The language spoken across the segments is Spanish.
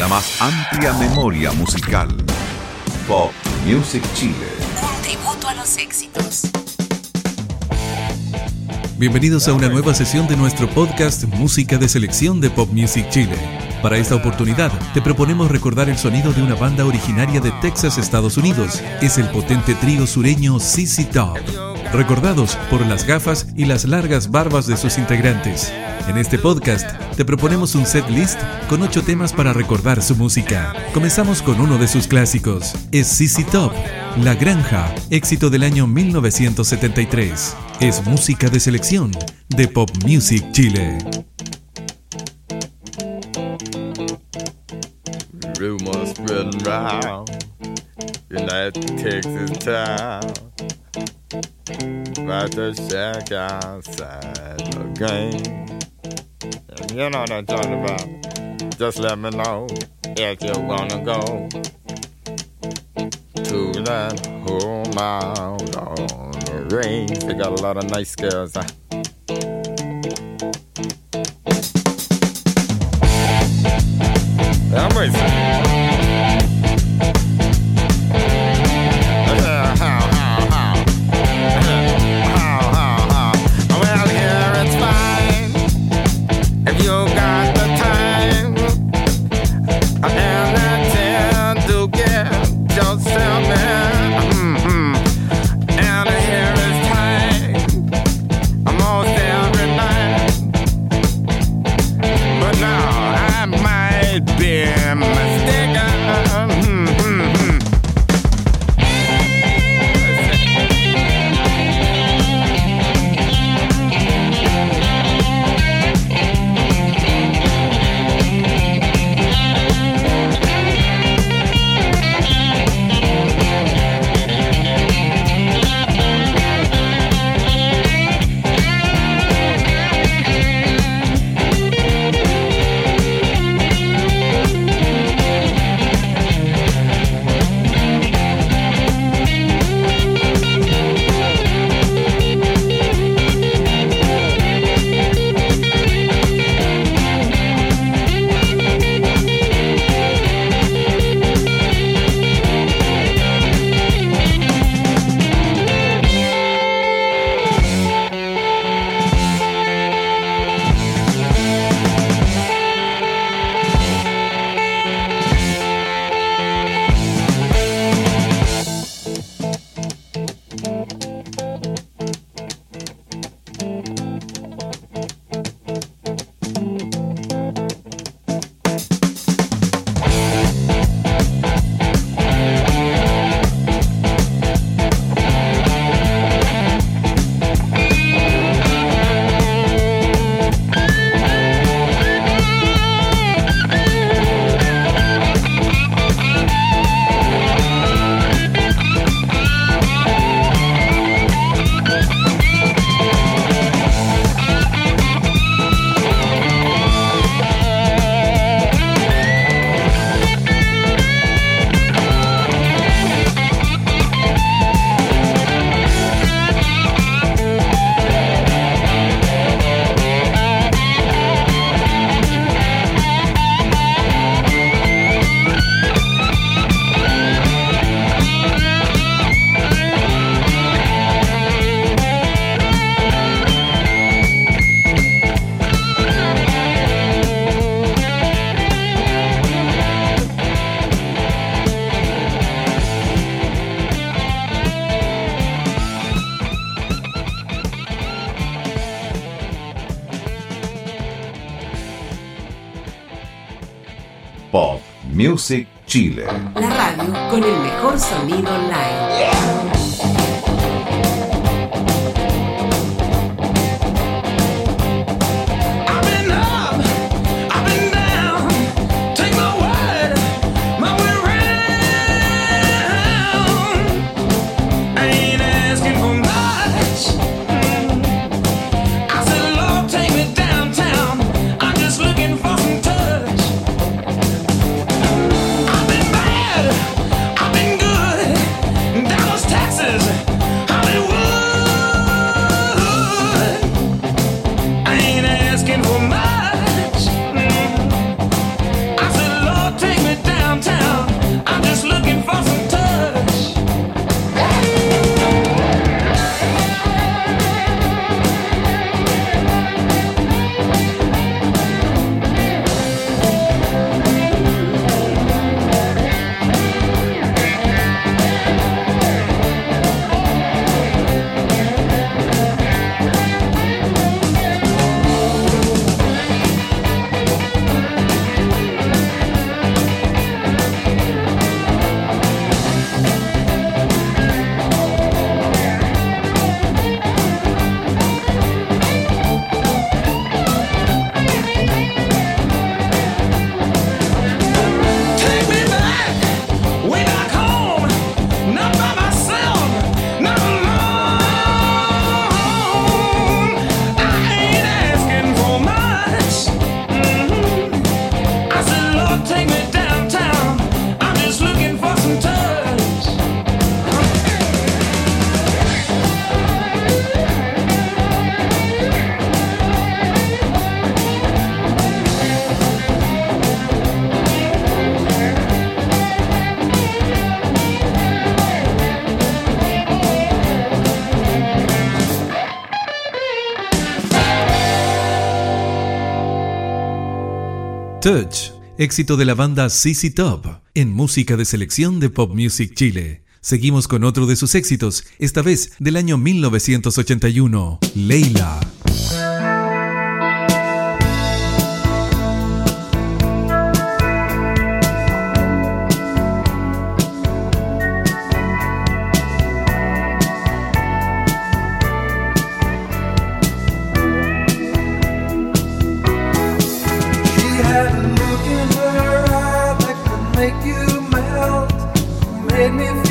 la más amplia memoria musical. Pop Music Chile. Un tributo a los éxitos. Bienvenidos a una nueva sesión de nuestro podcast Música de Selección de Pop Music Chile. Para esta oportunidad, te proponemos recordar el sonido de una banda originaria de Texas, Estados Unidos. Es el potente trío sureño CC Top, recordados por las gafas y las largas barbas de sus integrantes. En este podcast, te proponemos un set list con ocho temas para recordar su música. Comenzamos con uno de sus clásicos, es CC Top, La Granja, éxito del año 1973. Es música de selección de Pop Music Chile. Rumors spreading round in that Texas town about the shack outside the game. You know what I'm talking about. Just let me know if you wanna go to that home out on the range. They got a lot of nice girls. Huh? I'm racing. Music Chile. La radio con el mejor sonido online. éxito de la banda CC Top en música de selección de Pop Music Chile. Seguimos con otro de sus éxitos, esta vez del año 1981, Leila. made me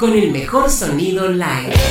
con el mejor sonido live.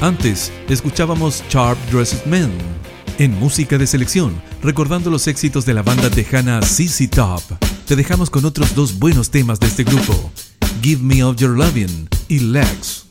Antes, escuchábamos Sharp Dressed Men. En música de selección, recordando los éxitos de la banda tejana CC Top, te dejamos con otros dos buenos temas de este grupo, Give Me Of Your Lovin' y Legs.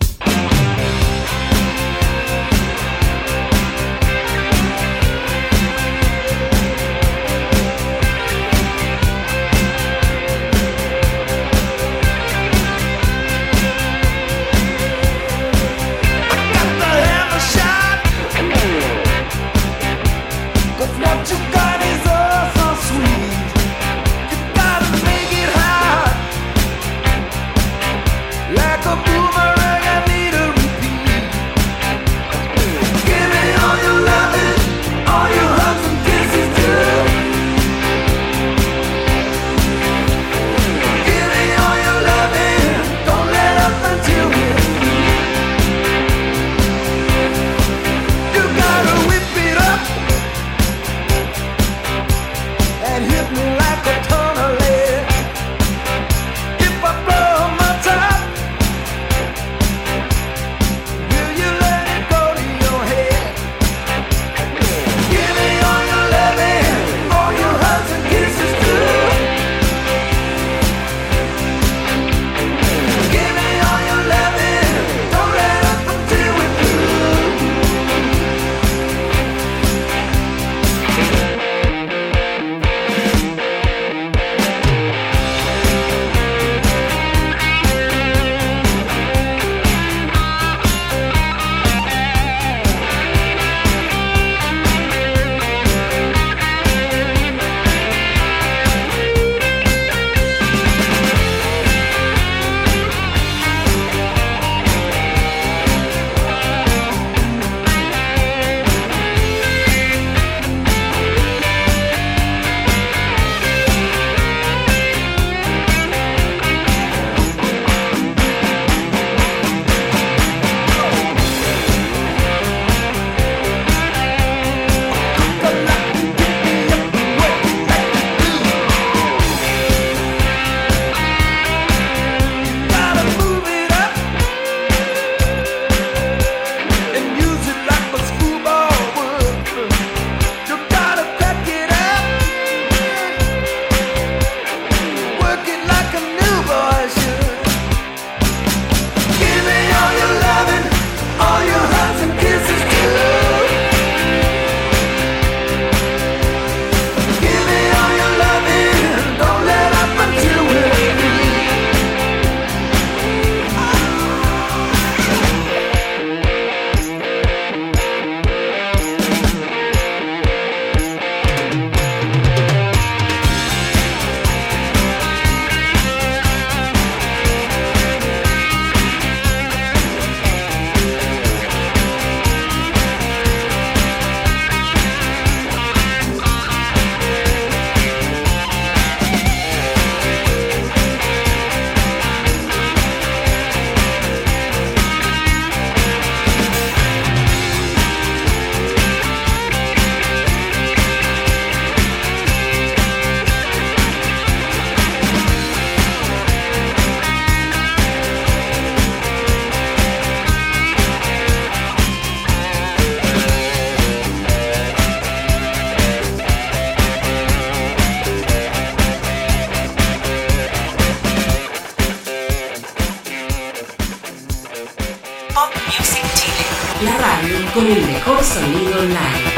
Music Chile. La radio con el mejor sonido online.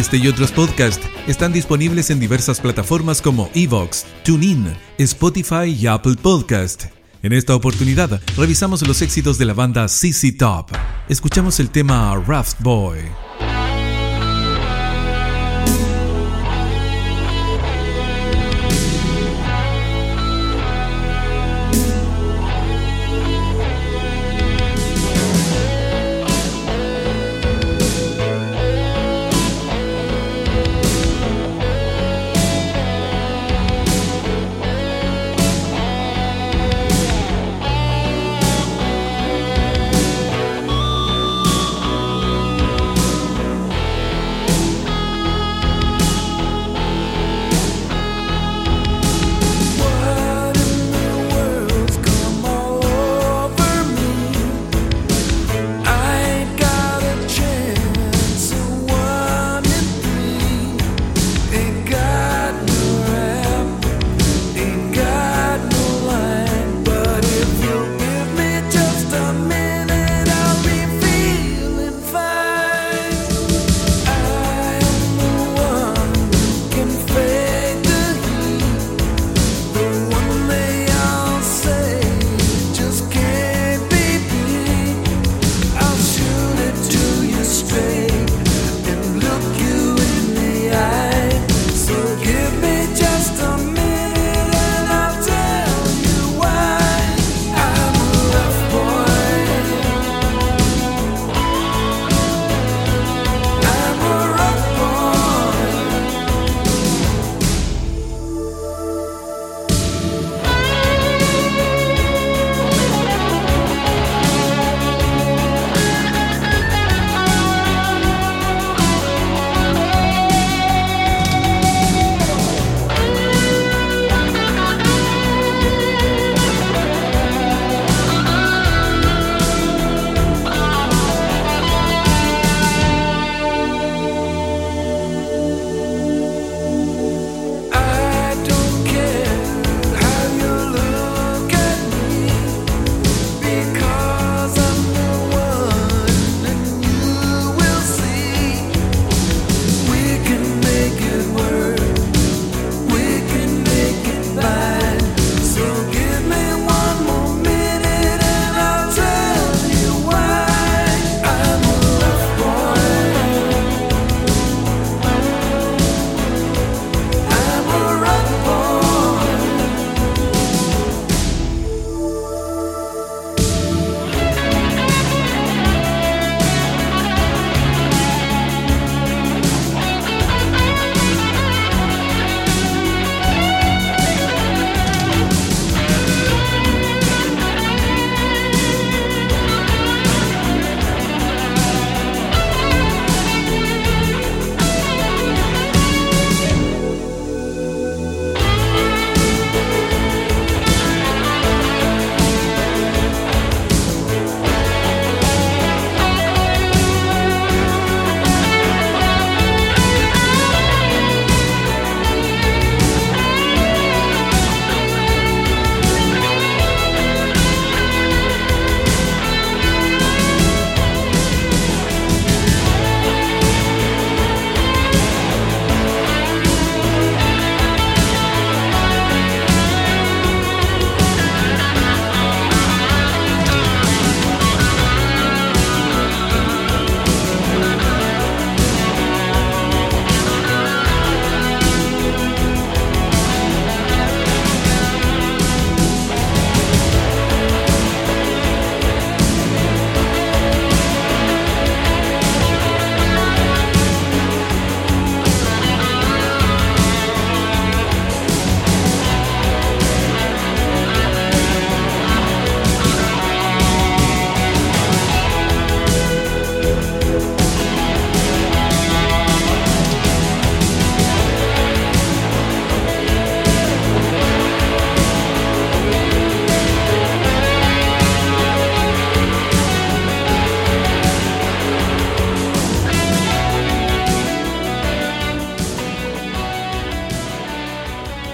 Este y otros podcasts están disponibles en diversas plataformas como Evox, TuneIn, Spotify y Apple Podcast. En esta oportunidad revisamos los éxitos de la banda CC Top. Escuchamos el tema Raft Boy.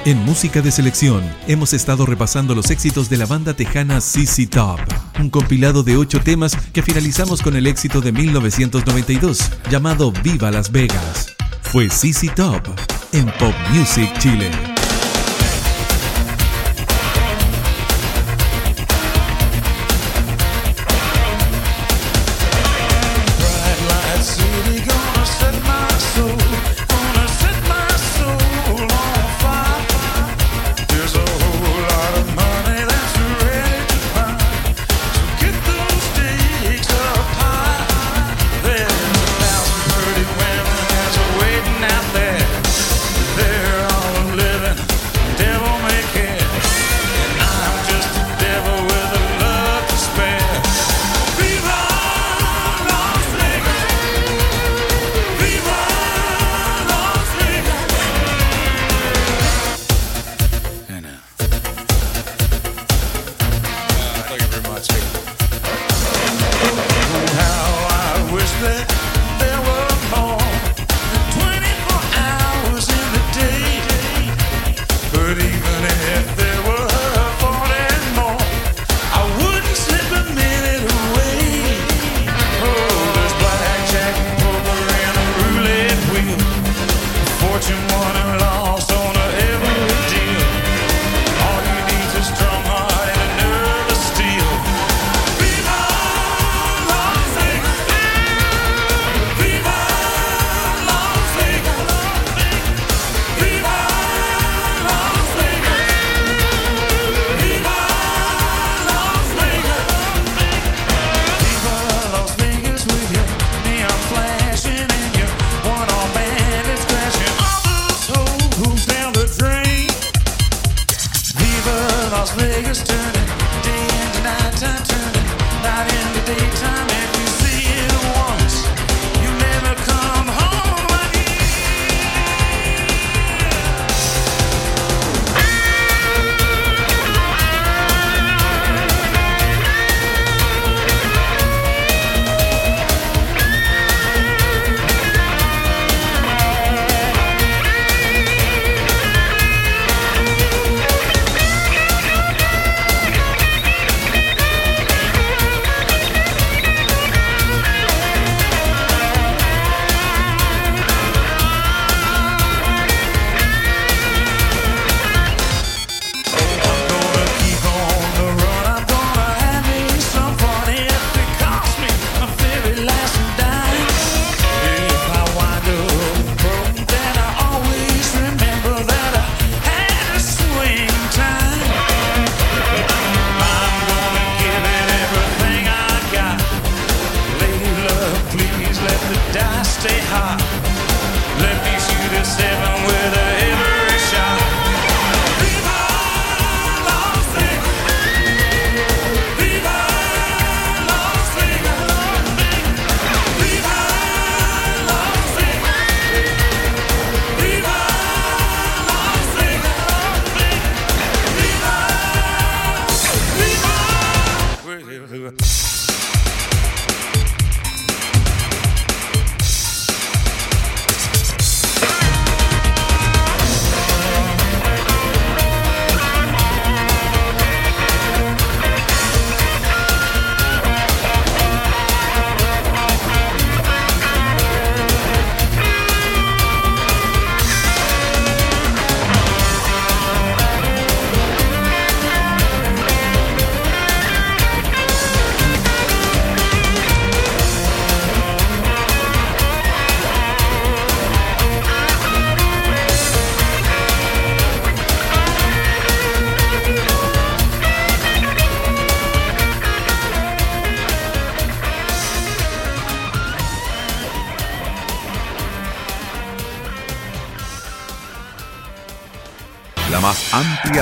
En Música de Selección hemos estado repasando los éxitos de la banda tejana CC Top, un compilado de ocho temas que finalizamos con el éxito de 1992 llamado Viva Las Vegas. Fue CC Top en Pop Music Chile.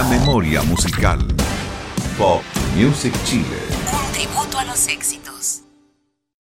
memoria musical. Pop Music Chile. Un tributo a los éxitos.